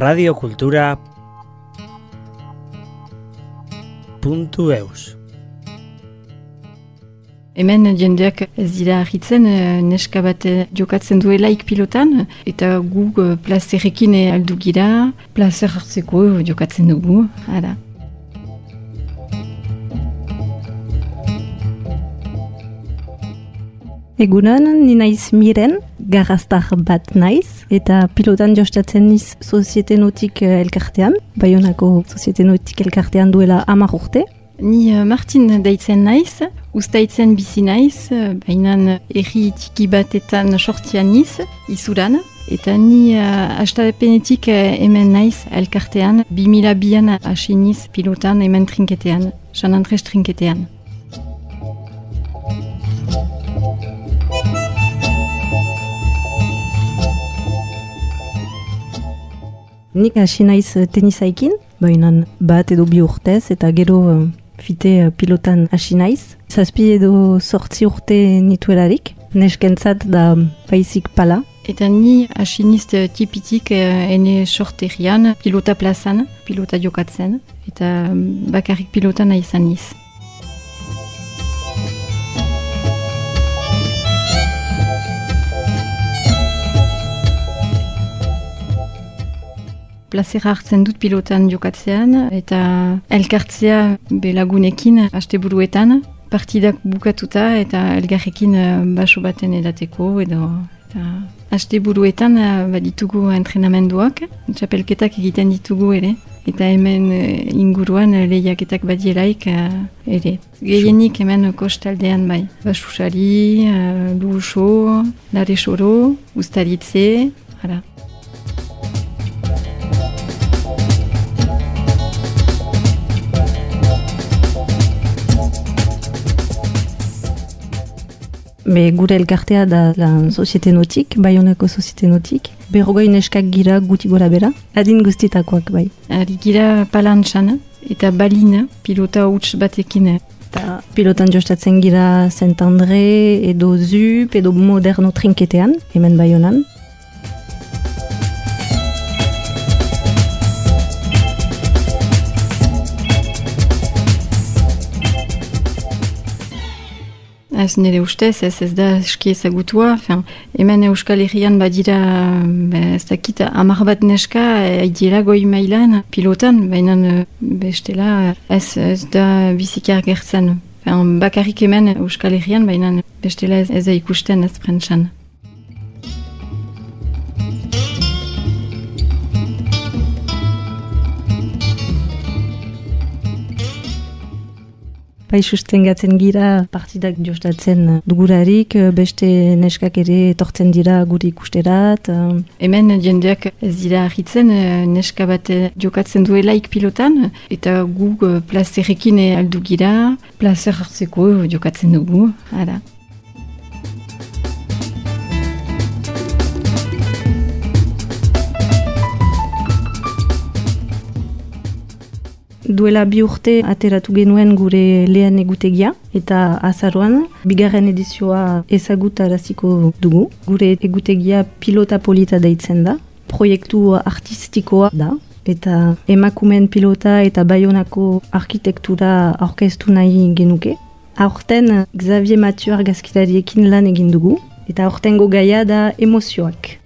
radiokultura puntu eus. Hemen jendeak ez dira ahitzen eh, neska bat eh, jokatzen duelaik pilotan eta gu eh, plazerrekin aldu gira, plazer hartzeko jokatzen dugu, ara. Egunan, ni naiz miren, garaztar bat naiz, eta pilotan jostatzen niz Soziete Notik elkartean, Bayonako Soziete Notik elkartean duela amar urte. Ni Martin daitzen naiz, ustaitzen bizi naiz, baina erri tiki batetan sortian niz, izuran, eta ni uh, astapenetik hemen naiz elkartean, 2000 bian hasi niz pilotan hemen trinketean, San Andres trinketean. Nik hasi naiz tenisaikin, baina bat edo bi urtez eta gero uh, fite uh, pilotan hasi naiz. Zazpi edo sortzi urte nituelarik, neskentzat da baizik pala. Eta ni hasi niz tipitik ene sorterian pilota plazan, pilota jokatzen, eta bakarrik pilotan nahi izan niz. Plazera hartzen dut pilotan jokatzean eta elkartzea belagunekin haste buruetan, partidak bukatuta eta elgarrekin uh, baso baten edateko edo eta haste buruetan uh, baditugu entrenamenduak, txapelketak egiten ditugu ere eta hemen uh, inguruan lehiaketak badielaik ere. Gehienik hemen kostaldean bai. Basusari, uh, luxo, lare xoro, ustaritze, hala. Be, gure elkartea da la Soziete Notik, Bayonako Soziete Notik. Berrogoi neskak gira guti gora bera, adin guztitakoak bai. Ari gira palantxan eta balina pilota huts batekin. Ta pilotan jostatzen gira Saint-André edo Zup edo Moderno trinketean, hemen Bayonan. Ez nire ustez, ez ez da eski ezagutua. Fin, hemen Euskal Herrian badira ez dakit amar bat neska haidira goi mailan pilotan, baina bestela ez, ez da biziki agertzen. Fin, bakarrik hemen Euskal Herrian, baina bestela ez, ez da ikusten ez prentsan. Bai sustengatzen gira partidak jostatzen dugurarik, beste neskak ere etortzen dira guri ikusterat. Hemen jendeak ez dira ahitzen neska bat jokatzen duelaik pilotan, eta gu plazerrekin aldu gira, plazer hartzeko jokatzen dugu, ara. Duela bi urte ateratu genuen gure lehen egutegia eta azaroan bigarren edizioa ezagutaraziko dugu. Gure egutegia pilota polita deitzen da, proiektu artistikoa da eta emakumen pilota eta baionako arkitektura orkestu nahi genuke. Aurten Xavier Mathieu argazkilariekin lan egin dugu eta aurtengo gaia da emozioak.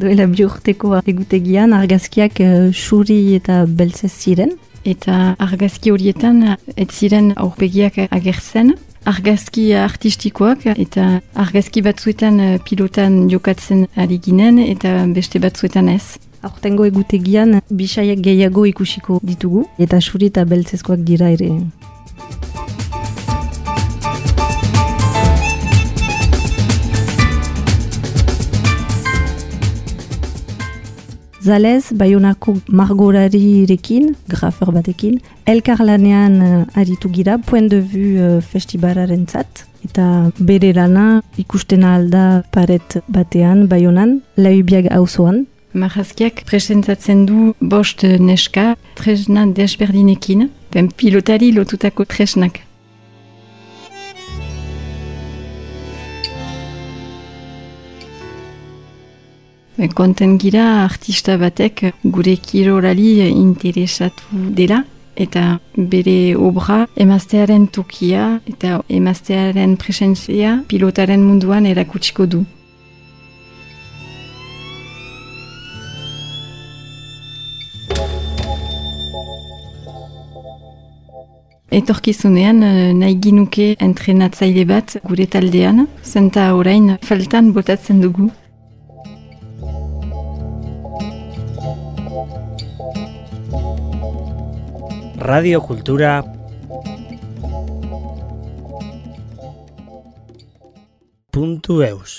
Duela bi urteko egutegian argazkiak xuri eta beltzez ziren. Eta argazki horietan ez ziren aurpegiak agertzen. Argazki artistikoak eta argazki batzuetan pilotan jokatzen ari ginen eta beste batzuetan ez. Aurtengo egutegian bisaiak gehiago ikusiko ditugu eta xuri eta beltzezkoak dira ere. Zalez, Bayonako margolarirekin, grafer batekin, elkarlanean uh, aritu gira, point de vue uh, festivalaren zat, eta bere lana ikusten alda paret batean, Bayonan, laubiag hauzoan. Marrazkiak presentatzen du bost neska, tresna desberdinekin, pen pilotari lotutako tresnak. Konten gira artista batek gure kirolari interesatu dela eta bere obra emaztearen tokia eta emaztearen presentzia pilotaren munduan erakutsiko du. Etorkizunean eh, nahi ginuke entrenatzaile bat gure taldean, zenta orain faltan botatzen dugu. Radio Kultura puntu eus